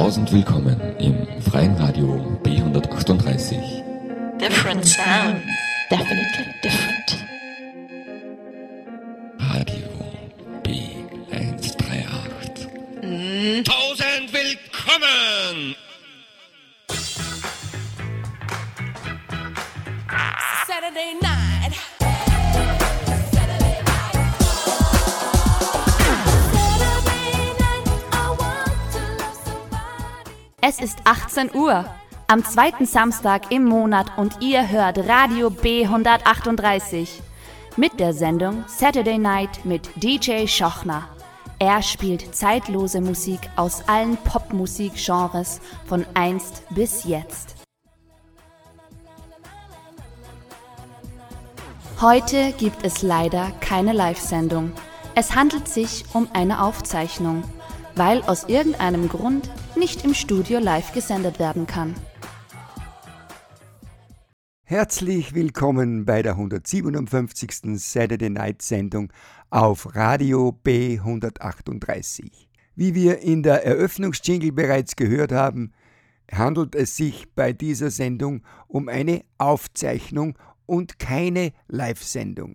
Tausend willkommen im freien Radio B138. Different sound. Definitely different. Ist 18 Uhr am zweiten Samstag im Monat und ihr hört Radio B138 mit der Sendung Saturday Night mit DJ Schochner. Er spielt zeitlose Musik aus allen Popmusikgenres von einst bis jetzt. Heute gibt es leider keine Live-Sendung. Es handelt sich um eine Aufzeichnung, weil aus irgendeinem Grund nicht im Studio live gesendet werden kann. Herzlich willkommen bei der 157. Saturday Night Sendung auf Radio B138. Wie wir in der Eröffnungsjingle bereits gehört haben, handelt es sich bei dieser Sendung um eine Aufzeichnung und keine Live-Sendung.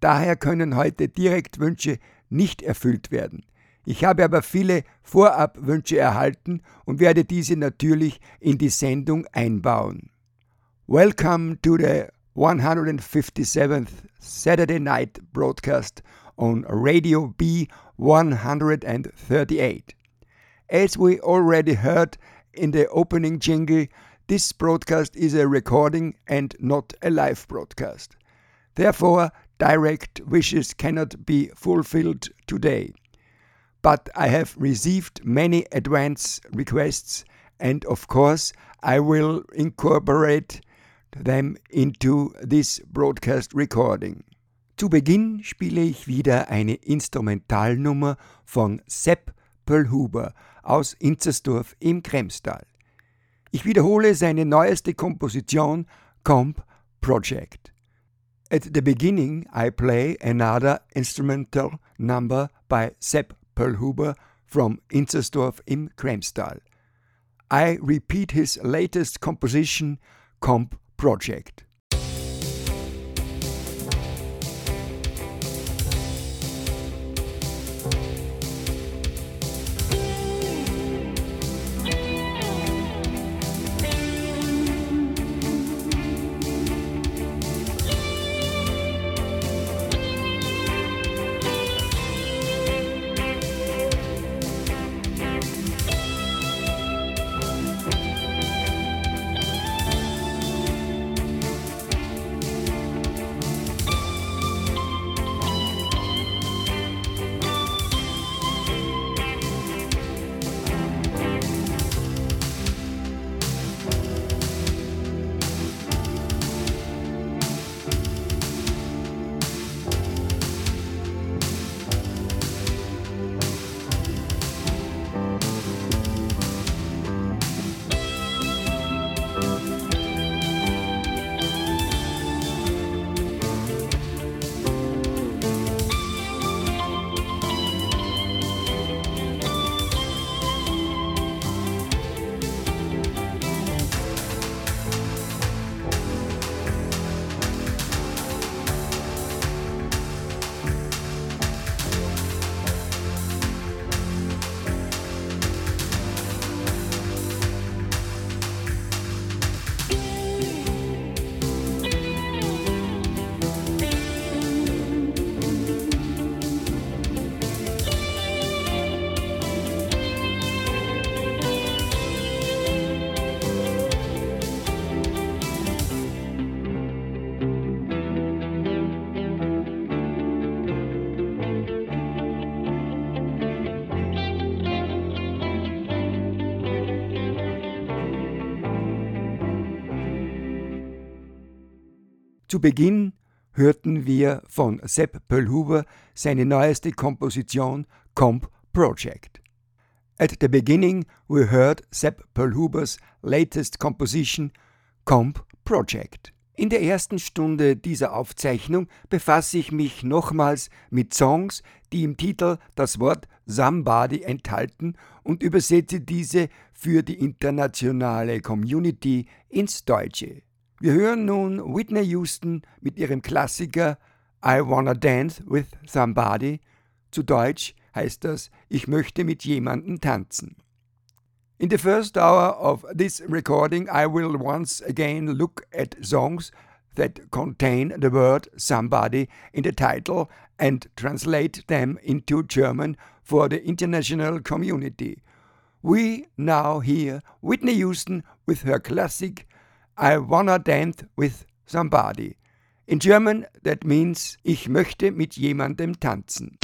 Daher können heute Direktwünsche nicht erfüllt werden. Ich habe aber viele Vorabwünsche erhalten und werde diese natürlich in die Sendung einbauen. Welcome to the 157th Saturday night broadcast on Radio B 138. As we already heard in the opening jingle, this broadcast is a recording and not a live broadcast. Therefore, direct wishes cannot be fulfilled today. But I have received many advance requests, and of course, I will incorporate them into this broadcast recording. Zu Beginn spiele ich wieder eine Instrumentalnummer von Sepp Pöllhuber aus Inzersdorf im Kremstal. Ich wiederhole seine neueste Komposition Comp Project. At the beginning, I play another instrumental number by Sepp Pöllhuber from Inzersdorf im Kremstal. I repeat his latest composition, Comp Project. Zu Beginn hörten wir von Sepp Pöllhuber seine neueste Komposition Comp Project. At the beginning we heard Sepp Pöllhubers latest composition Comp Project. In der ersten Stunde dieser Aufzeichnung befasse ich mich nochmals mit Songs, die im Titel das Wort Somebody enthalten und übersetze diese für die internationale Community ins Deutsche. Wir hören nun Whitney Houston mit ihrem Klassiker I Wanna Dance with Somebody. Zu Deutsch heißt das Ich möchte mit jemandem tanzen. In the first hour of this recording, I will once again look at songs that contain the word somebody in the title and translate them into German for the international community. We now hear Whitney Houston with her classic I Wanna Dance with Somebody. In German that means Ich möchte mit jemandem tanzen.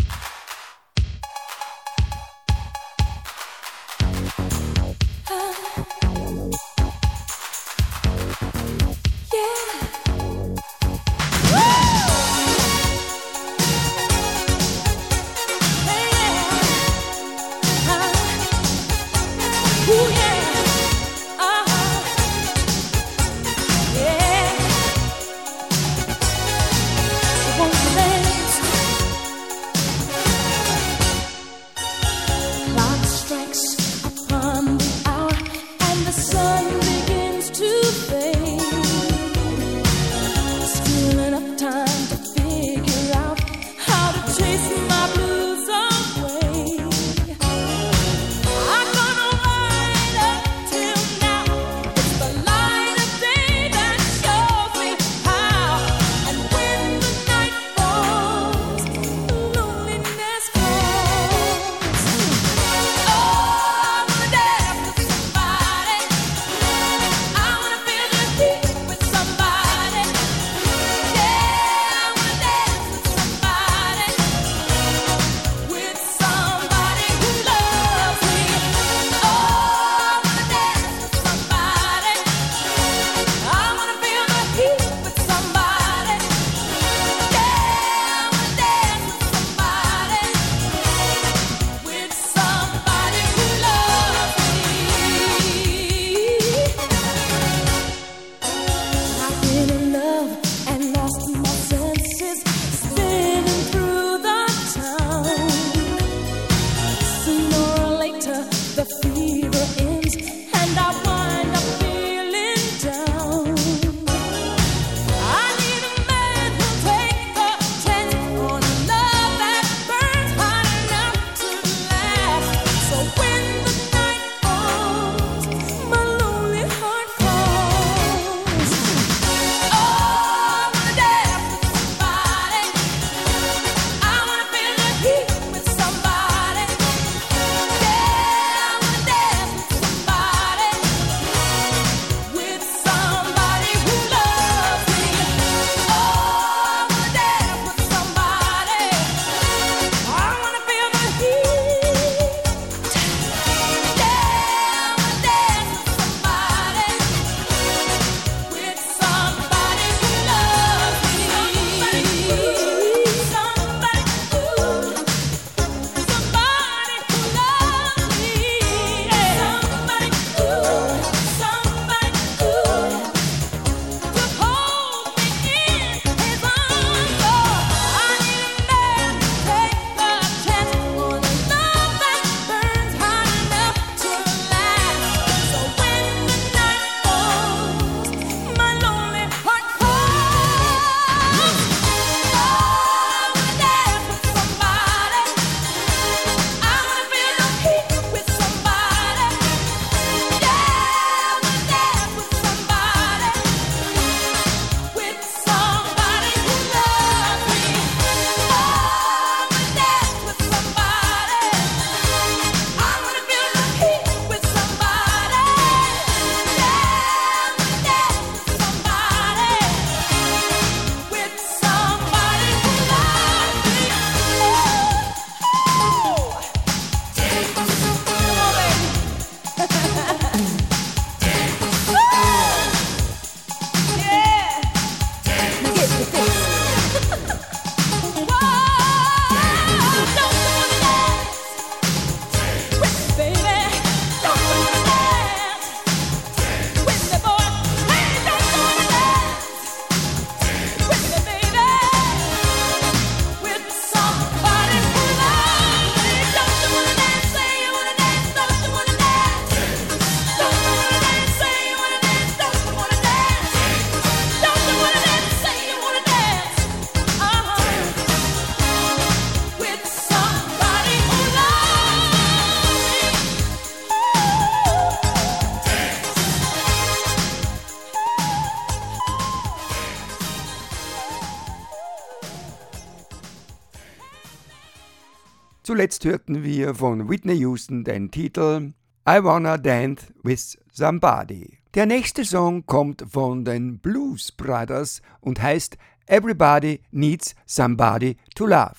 Zuletzt hörten wir von Whitney Houston den Titel I Wanna Dance with Somebody. Der nächste Song kommt von den Blues Brothers und heißt Everybody Needs Somebody to Love.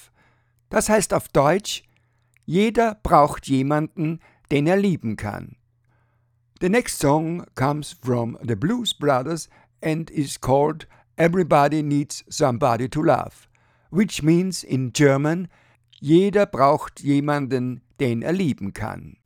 Das heißt auf Deutsch, jeder braucht jemanden, den er lieben kann. The next song comes from the Blues Brothers and is called Everybody Needs Somebody to Love, which means in German, jeder braucht jemanden, den er lieben kann.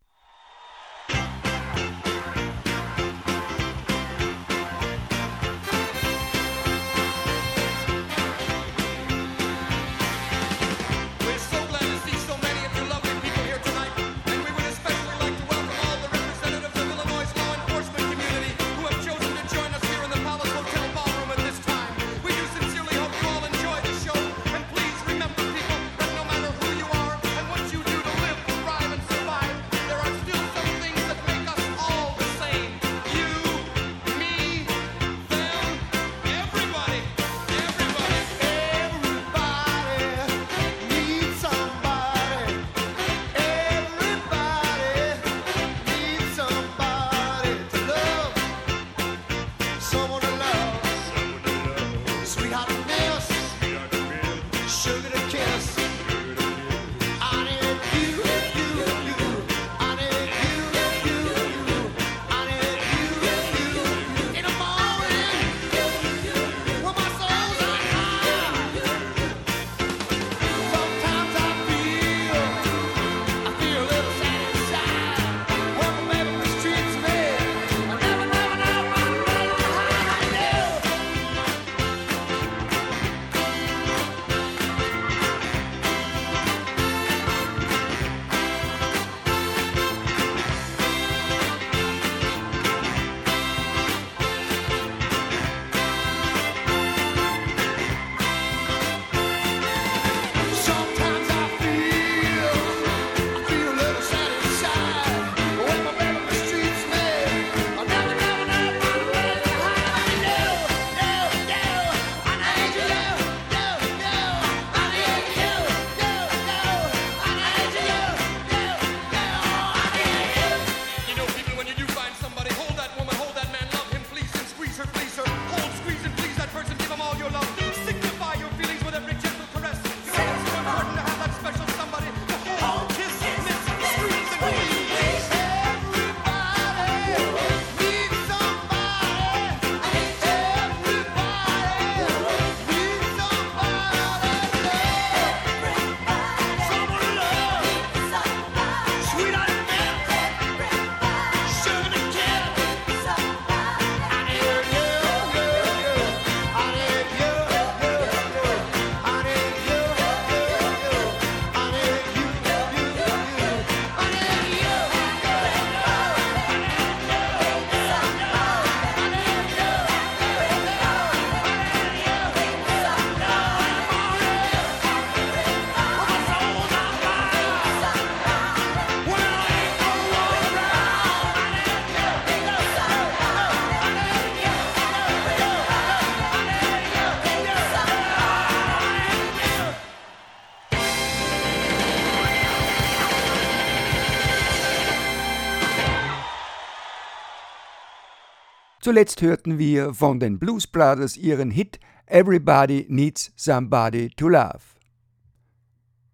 Zuletzt hörten wir von den Blues Brothers ihren Hit Everybody Needs Somebody to Love.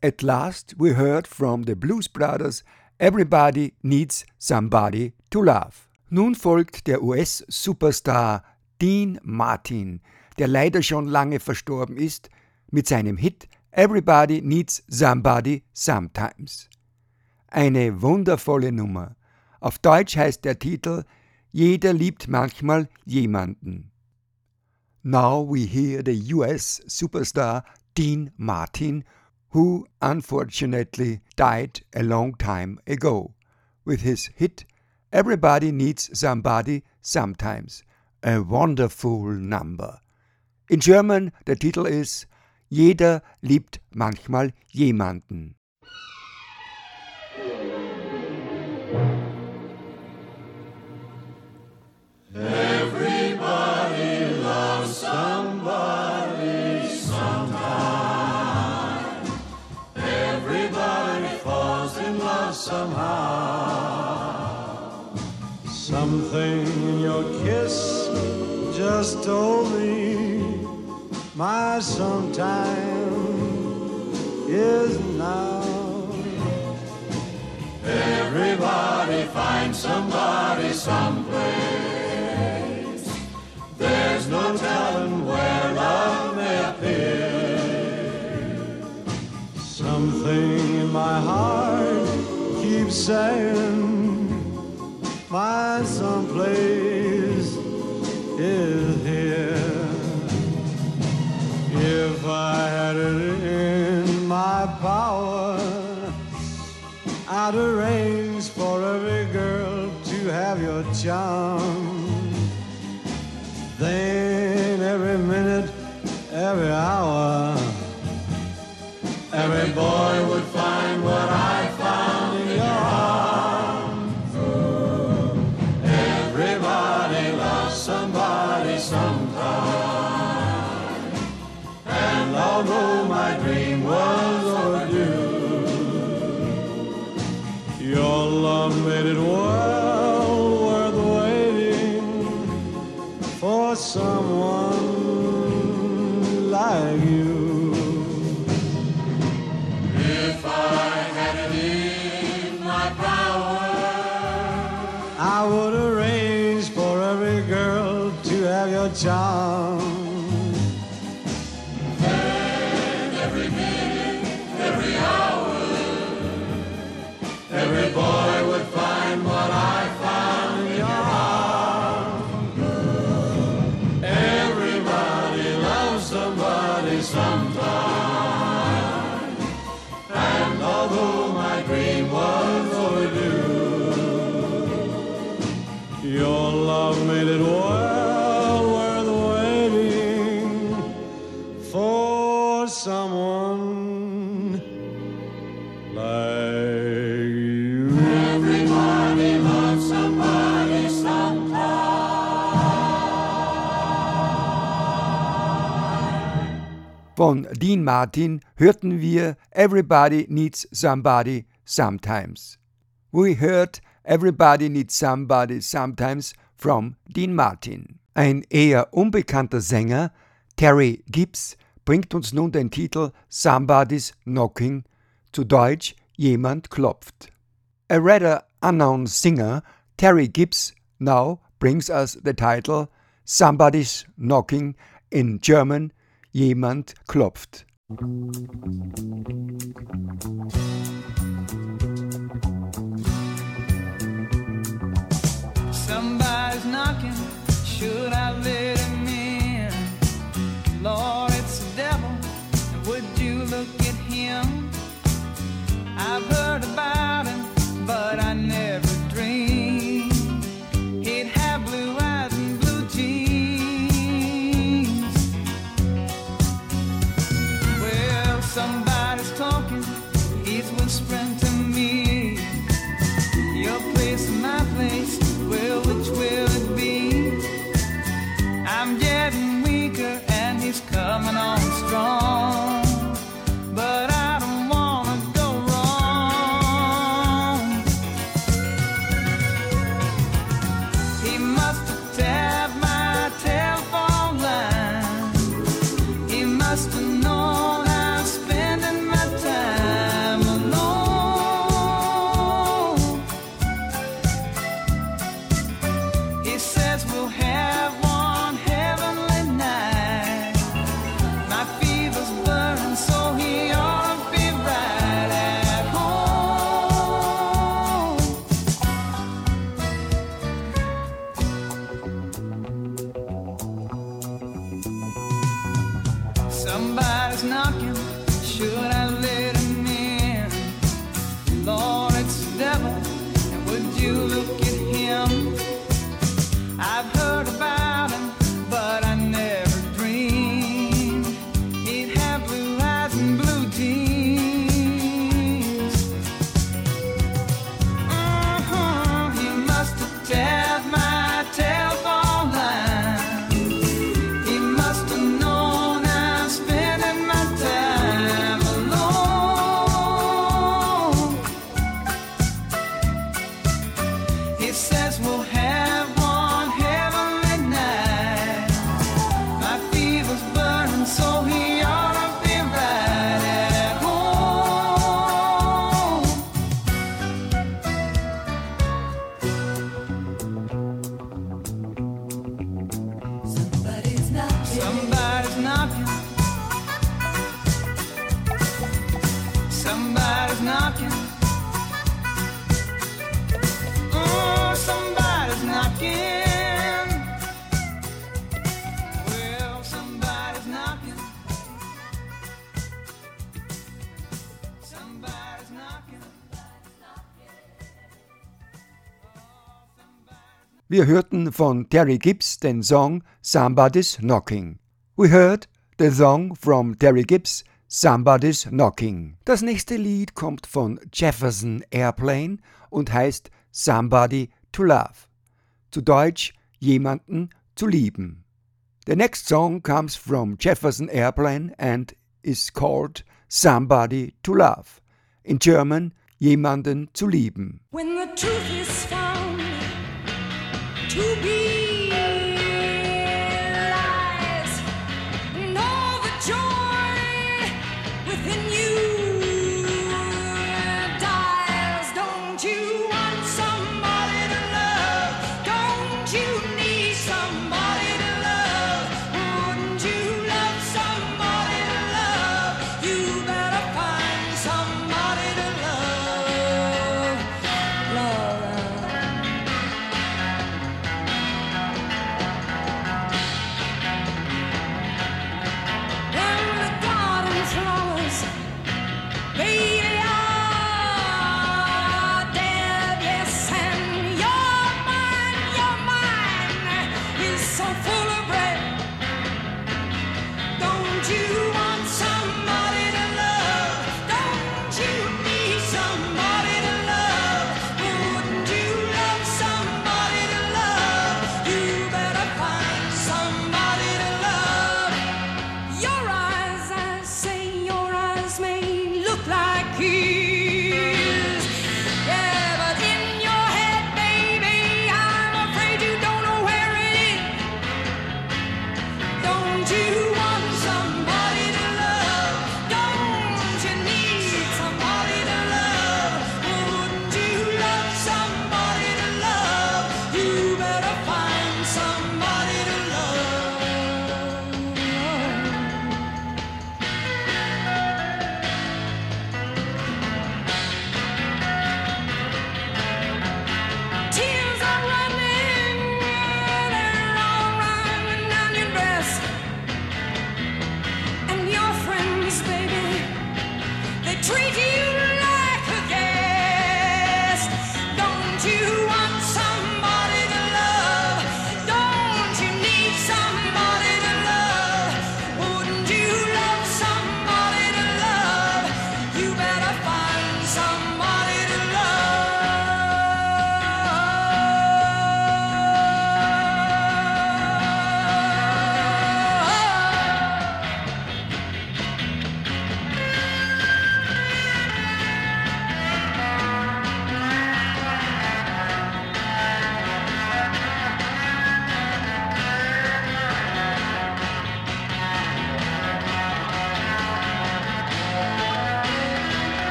At last we heard from the Blues Brothers Everybody Needs Somebody to Love. Nun folgt der US-Superstar Dean Martin, der leider schon lange verstorben ist, mit seinem Hit Everybody Needs Somebody Sometimes. Eine wundervolle Nummer. Auf Deutsch heißt der Titel Jeder liebt manchmal jemanden. Now we hear the US superstar Dean Martin, who unfortunately died a long time ago, with his hit Everybody Needs Somebody Sometimes, a wonderful number. In German der Titel ist Jeder liebt manchmal jemanden. somehow. Something in your kiss just told me my sometime is now. Everybody finds somebody someplace. There's no telling where love may appear. Something in my heart saying my someplace is here. If I had it in my power, I'd arrange for every girl to have your charm. Then every minute, every hour, every boy would find what I job. Von Dean Martin hörten wir Everybody Needs Somebody Sometimes. We heard Everybody Needs Somebody Sometimes from Dean Martin. Ein eher unbekannter Sänger, Terry Gibbs, bringt uns nun den Titel Somebody's Knocking, zu Deutsch Jemand klopft. A rather unknown singer, Terry Gibbs now brings us the title Somebody's Knocking in German Jemand klopft. Somebody's Wir hörten von Terry Gibbs den Song Somebody's Knocking. We heard the song from Terry Gibbs Somebody's Knocking. Das nächste Lied kommt von Jefferson Airplane und heißt Somebody to Love. Zu Deutsch jemanden zu lieben. The next song comes from Jefferson Airplane and is called Somebody to Love. In German jemanden zu lieben. When the truth is found to be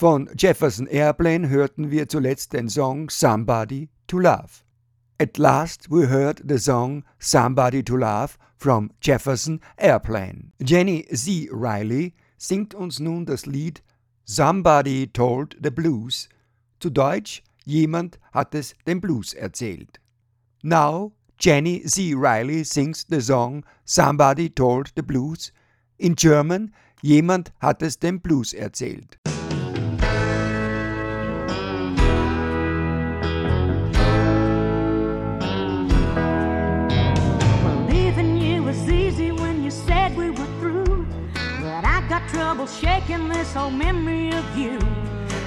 Von Jefferson Airplane hörten wir zuletzt den Song Somebody to Love. At last we heard the song Somebody to Love from Jefferson Airplane. Jenny Z. Riley singt uns nun das Lied Somebody Told the Blues, zu Deutsch Jemand hat es dem Blues erzählt. Now Jenny Z. Riley sings the song Somebody Told the Blues, in German Jemand hat es dem Blues erzählt. Trouble shaking this old memory of you.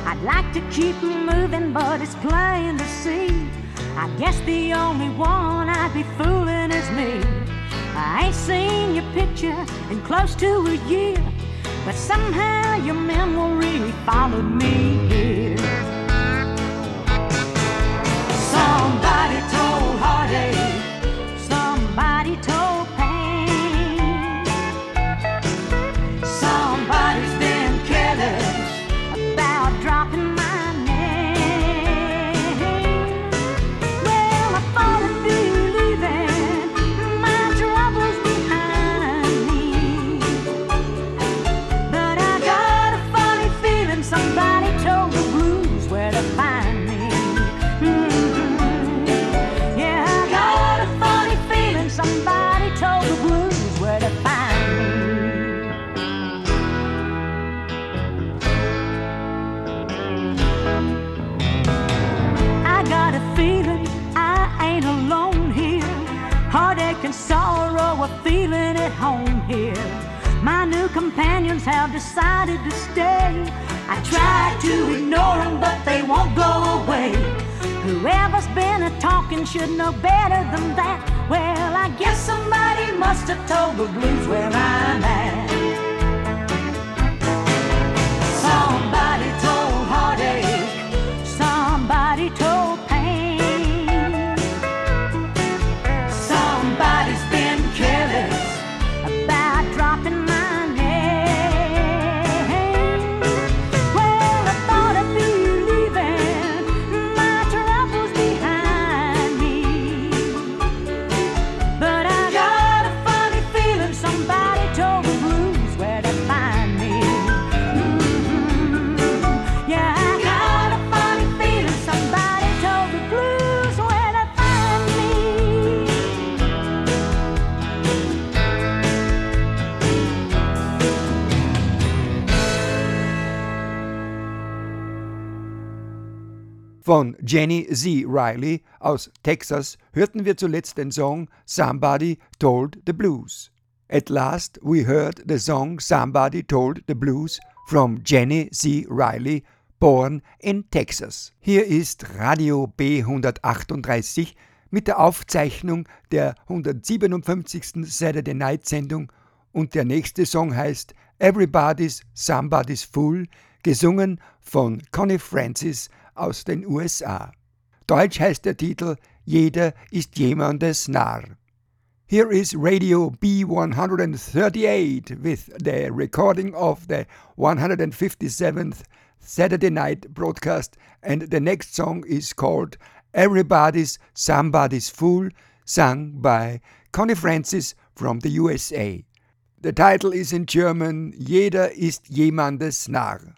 I'd like to keep moving, but it's plain to see. I guess the only one I'd be fooling is me. I ain't seen your picture in close to a year, but somehow your memory followed me here. Somebody companions have decided to stay. I try to ignore them, but they won't go away. Whoever's been a talking should know better than that. Well, I guess somebody must have told the blues where I'm at. Von Jenny Z. Riley aus Texas hörten wir zuletzt den Song Somebody Told the Blues. At last we heard the song Somebody Told the Blues from Jenny Z. Riley, born in Texas. Hier ist Radio B138 mit der Aufzeichnung der 157. Saturday Night Sendung und der nächste Song heißt Everybody's Somebody's Fool, gesungen von Connie Francis aus den USA. Deutsch heißt der Titel Jeder ist jemandes Narr. Here is Radio B138 with the recording of the 157th Saturday night broadcast, and the next song is called Everybody's Somebody's Fool, sung by Connie Francis from the USA. The title is in German Jeder ist jemandes Narr.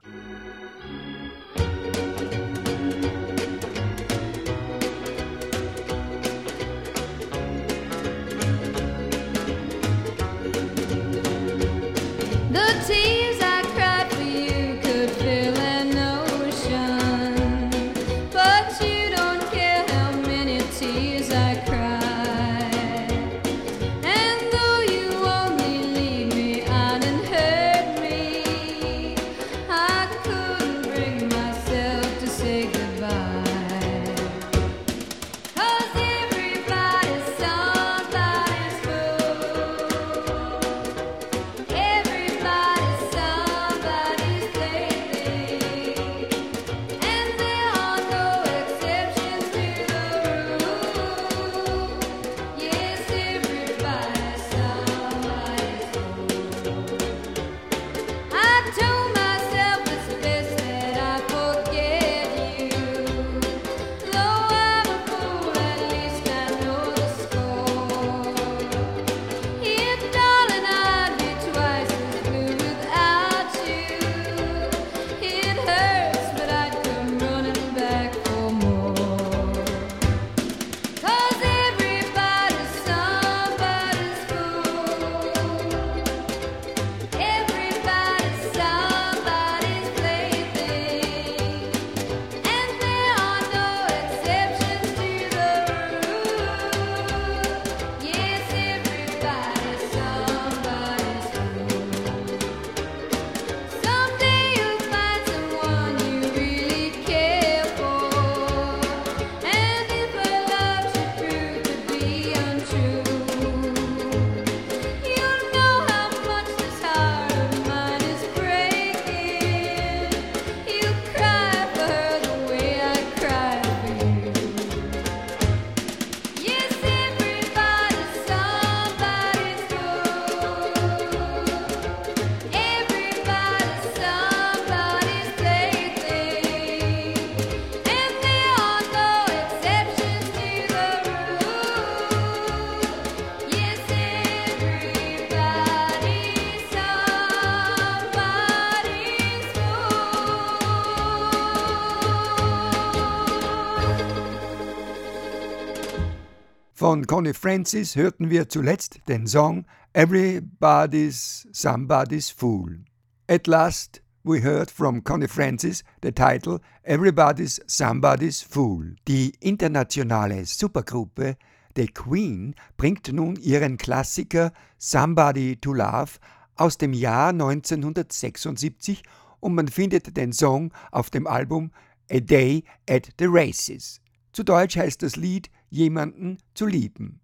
Von Connie Francis hörten wir zuletzt den Song Everybody's Somebody's Fool. At last we heard from Connie Francis the title Everybody's Somebody's Fool. Die internationale Supergruppe The Queen bringt nun ihren Klassiker Somebody to Love aus dem Jahr 1976 und man findet den Song auf dem Album A Day at the Races. Zu Deutsch heißt das Lied Jemanden zu lieben.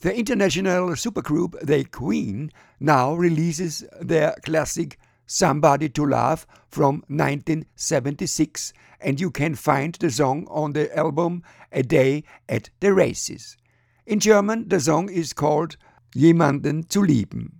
The international supergroup The Queen now releases their classic Somebody to Love from 1976 and you can find the song on the album A Day at the Races. In German, the song is called Jemanden zu lieben.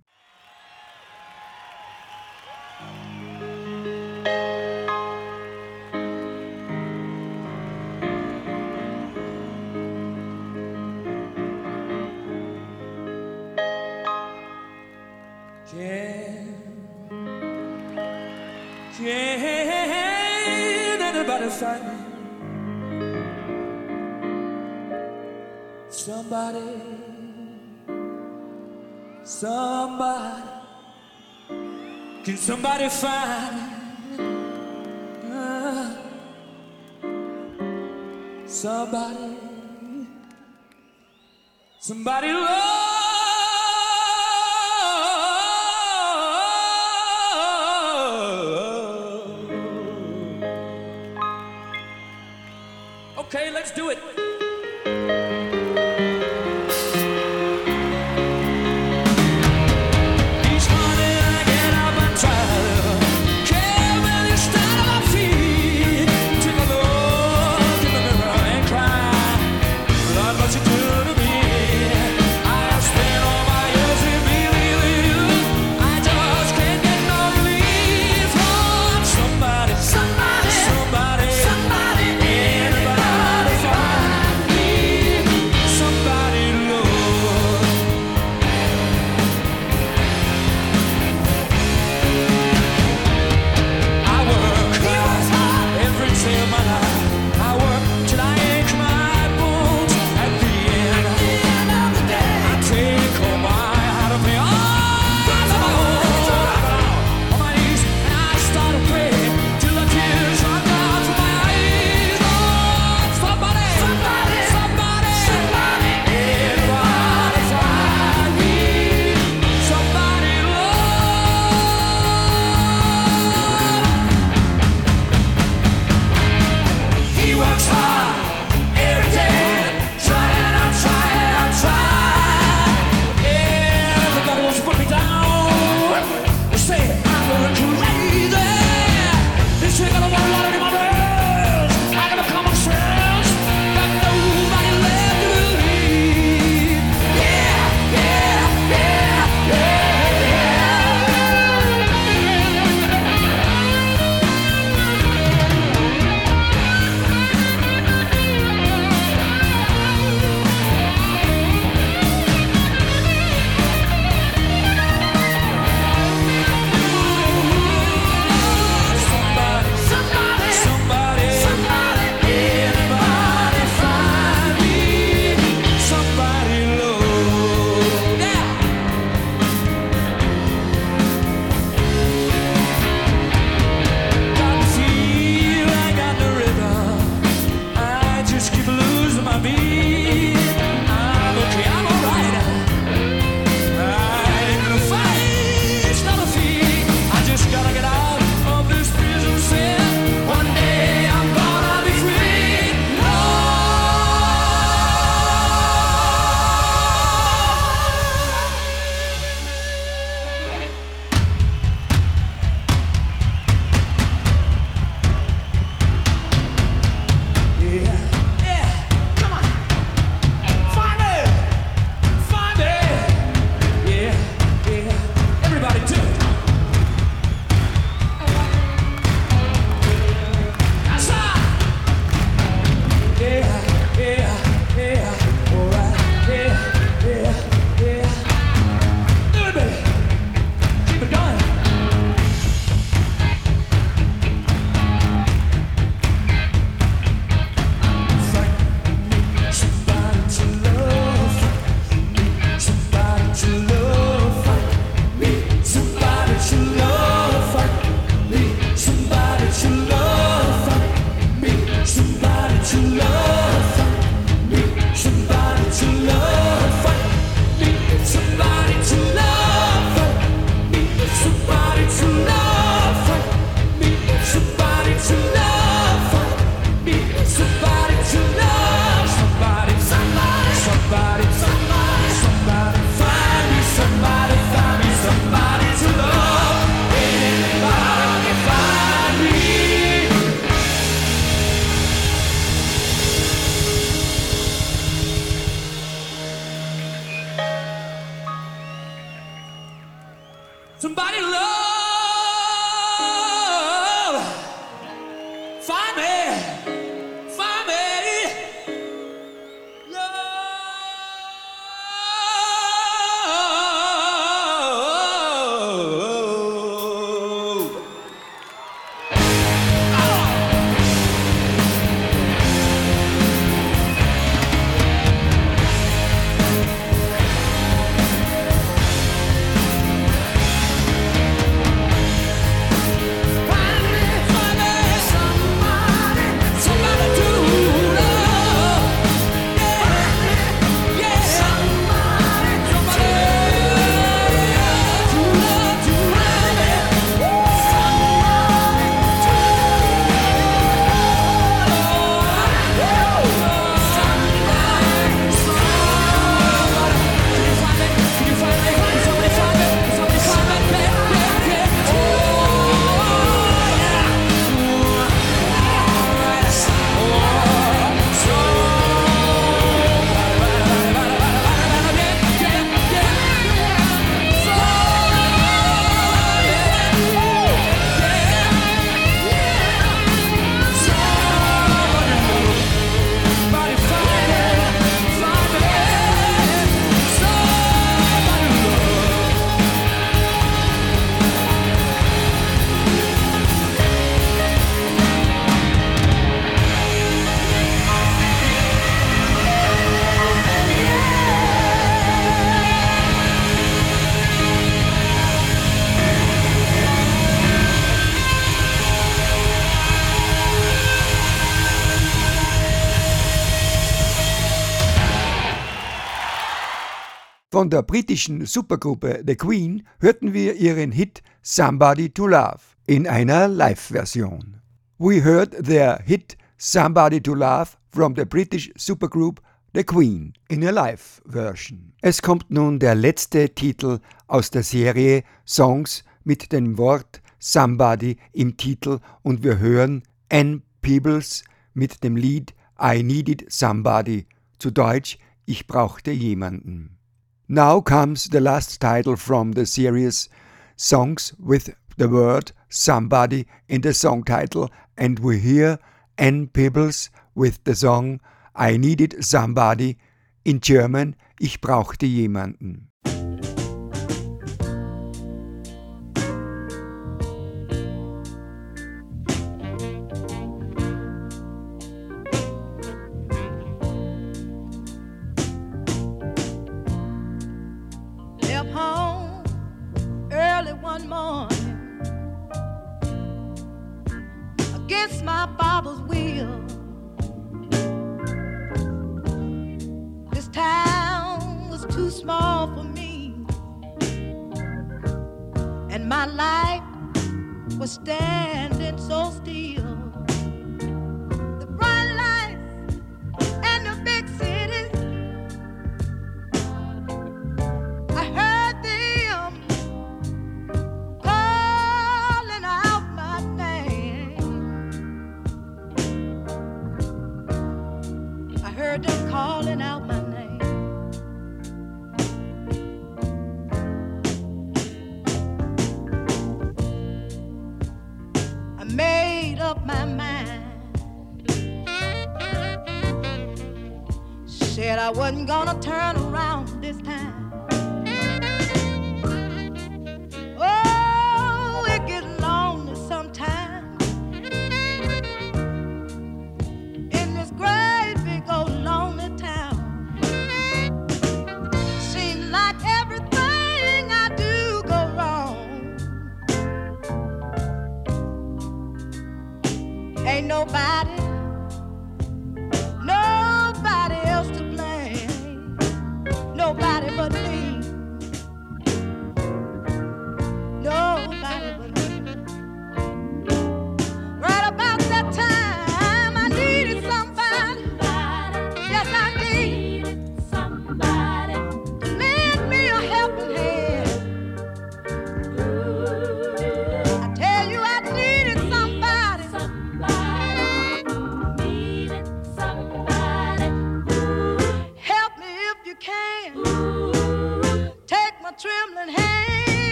Somebody, somebody, can somebody find? Uh, somebody, somebody love. Okay, let's do it. Von der britischen Supergruppe The Queen hörten wir ihren Hit Somebody to Love in einer Live-Version. We heard their hit Somebody to Love from the British supergroup The Queen in a live version. Es kommt nun der letzte Titel aus der Serie Songs mit dem Wort Somebody im Titel und wir hören Ann Peebles mit dem Lied I Needed Somebody, zu Deutsch Ich brauchte jemanden. Now comes the last title from the series Songs with the word somebody in the song title, and we hear Ann Peebles with the song I Needed Somebody in German Ich brauchte jemanden.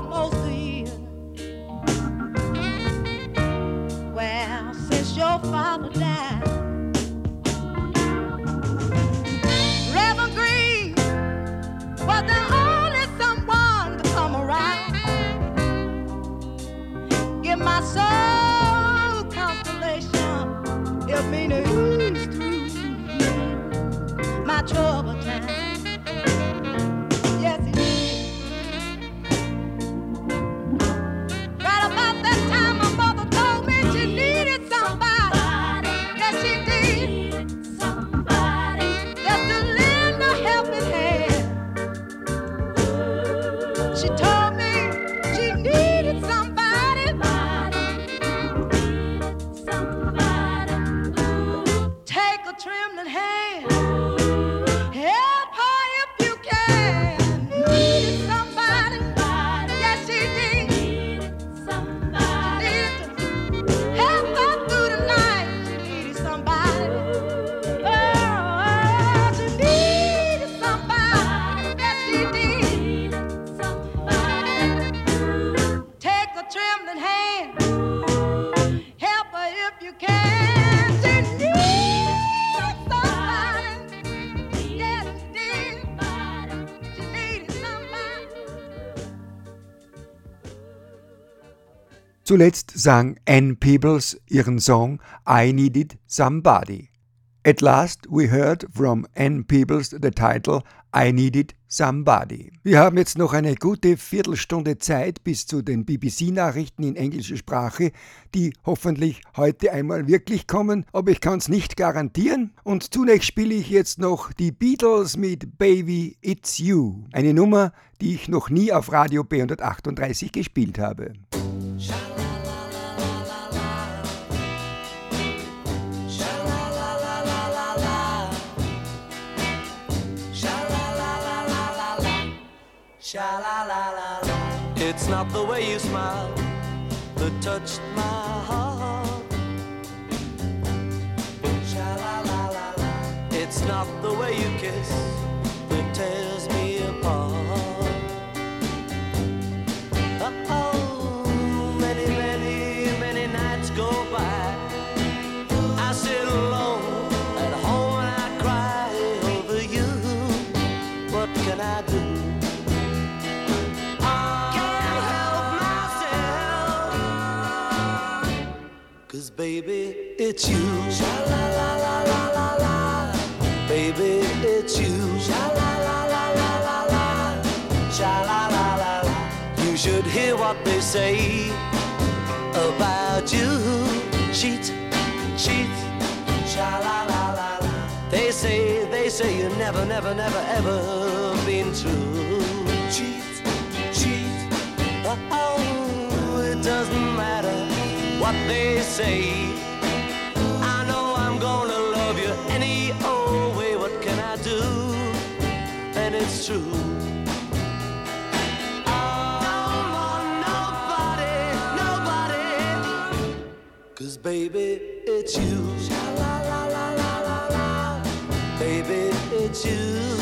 Almost year. Well, since your father died. Zuletzt sang Ann Peebles ihren Song I Needed Somebody. At last we heard from Ann Peebles the title I Needed Somebody. Wir haben jetzt noch eine gute Viertelstunde Zeit bis zu den BBC-Nachrichten in englischer Sprache, die hoffentlich heute einmal wirklich kommen, aber ich kann es nicht garantieren. Und zunächst spiele ich jetzt noch die Beatles mit Baby It's You, eine Nummer, die ich noch nie auf Radio B138 gespielt habe. It's not the way you smile that touched my heart. Sha la la la la. It's not the way you kiss baby, it's you. Baby, it's you. You should hear what they say about you. Cheat, cheat. They say, they say you never, never, never, ever been true. Cheat, cheat. Oh, it doesn't matter what they say. I know I'm gonna love you any old way. What can I do? And it's true. Nobody, nobody. Cause baby, it's you. Baby, it's you.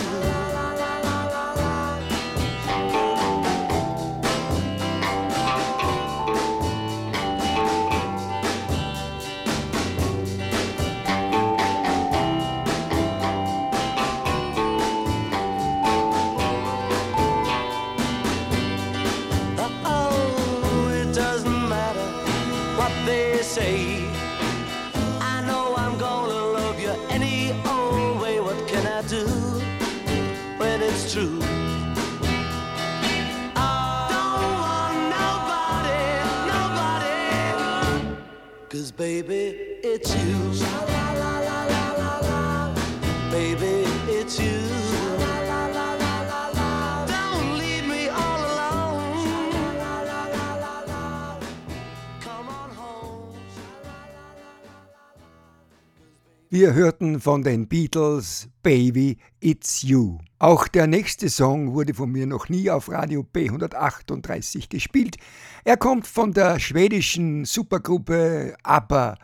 Wir hörten von den Beatles Baby It's You. Auch der nächste Song wurde von mir noch nie auf Radio B138 gespielt. Er kommt von der schwedischen Supergruppe ABBA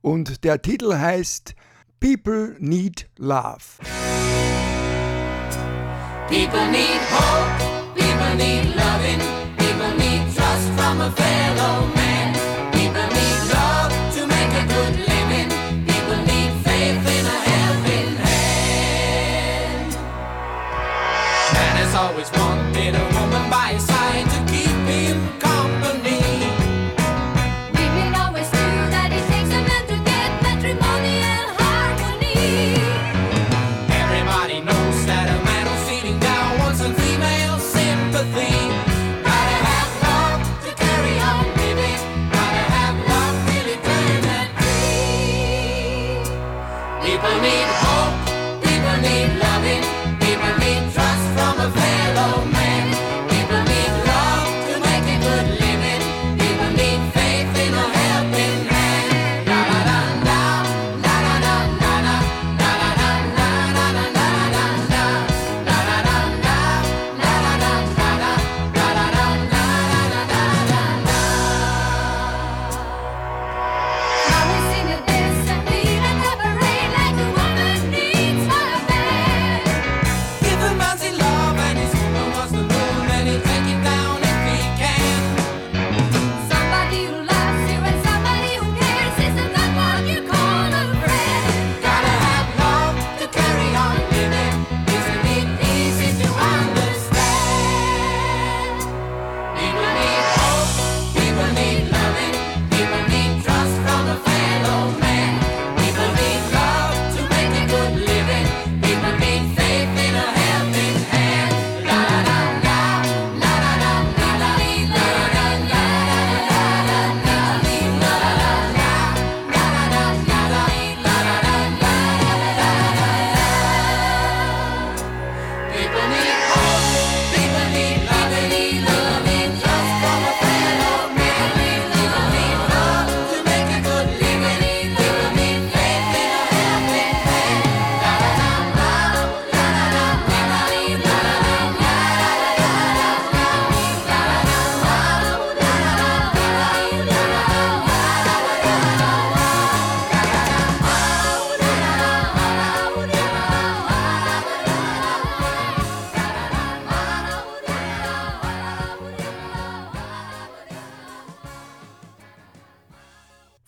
und der Titel heißt People Need Love. People need hope, people need loving, people need trust from a fellow man. hope people need love.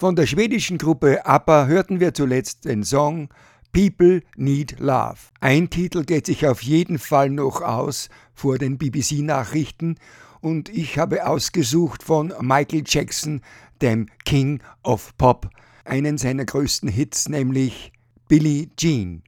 Von der schwedischen Gruppe ABBA hörten wir zuletzt den Song People Need Love. Ein Titel geht sich auf jeden Fall noch aus vor den BBC-Nachrichten und ich habe ausgesucht von Michael Jackson, dem King of Pop, einen seiner größten Hits, nämlich Billie Jean.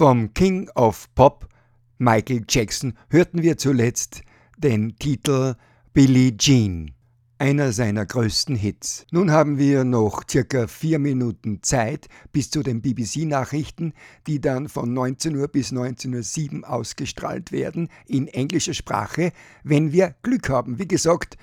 Vom King of Pop, Michael Jackson, hörten wir zuletzt den Titel Billie Jean, einer seiner größten Hits. Nun haben wir noch circa vier Minuten Zeit bis zu den BBC-Nachrichten, die dann von 19 Uhr bis 19.07 Uhr ausgestrahlt werden in englischer Sprache, wenn wir Glück haben. Wie gesagt,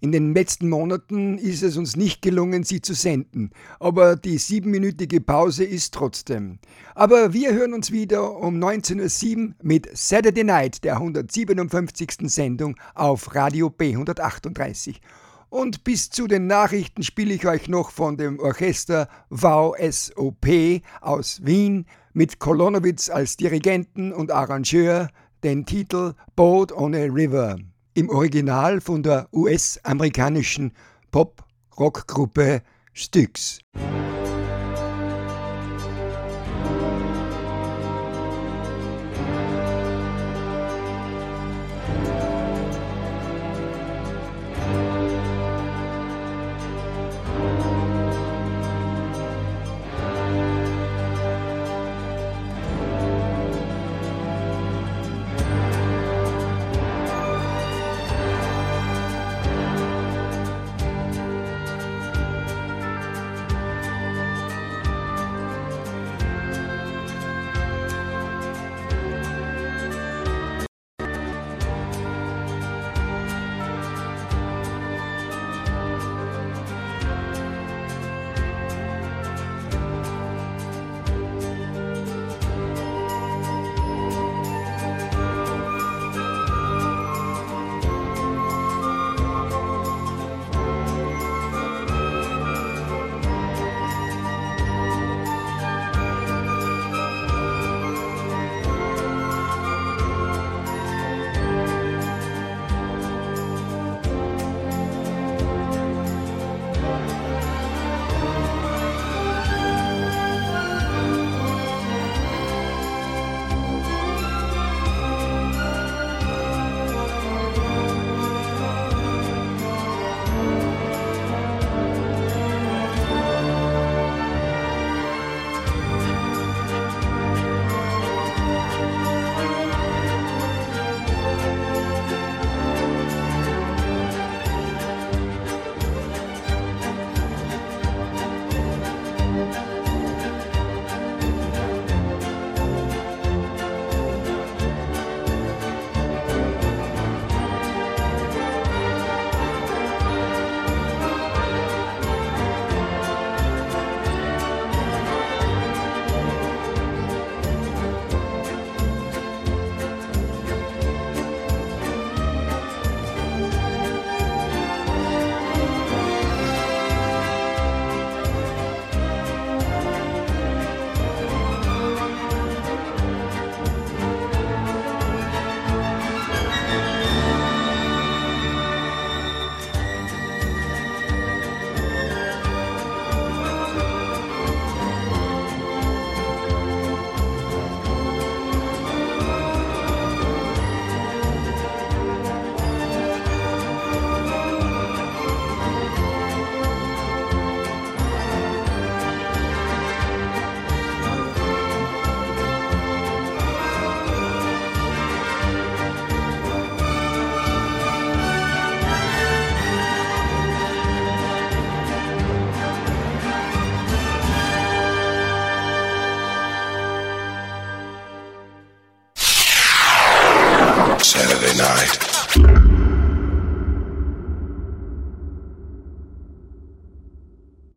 in den letzten Monaten ist es uns nicht gelungen, sie zu senden, aber die siebenminütige Pause ist trotzdem. Aber wir hören uns wieder um 19.07 Uhr mit Saturday Night, der 157. Sendung auf Radio B138. Und bis zu den Nachrichten spiele ich euch noch von dem Orchester VSOP aus Wien mit Kolonowitz als Dirigenten und Arrangeur den Titel Boat on a River im Original von der US-amerikanischen Pop-Rock-Gruppe Styx.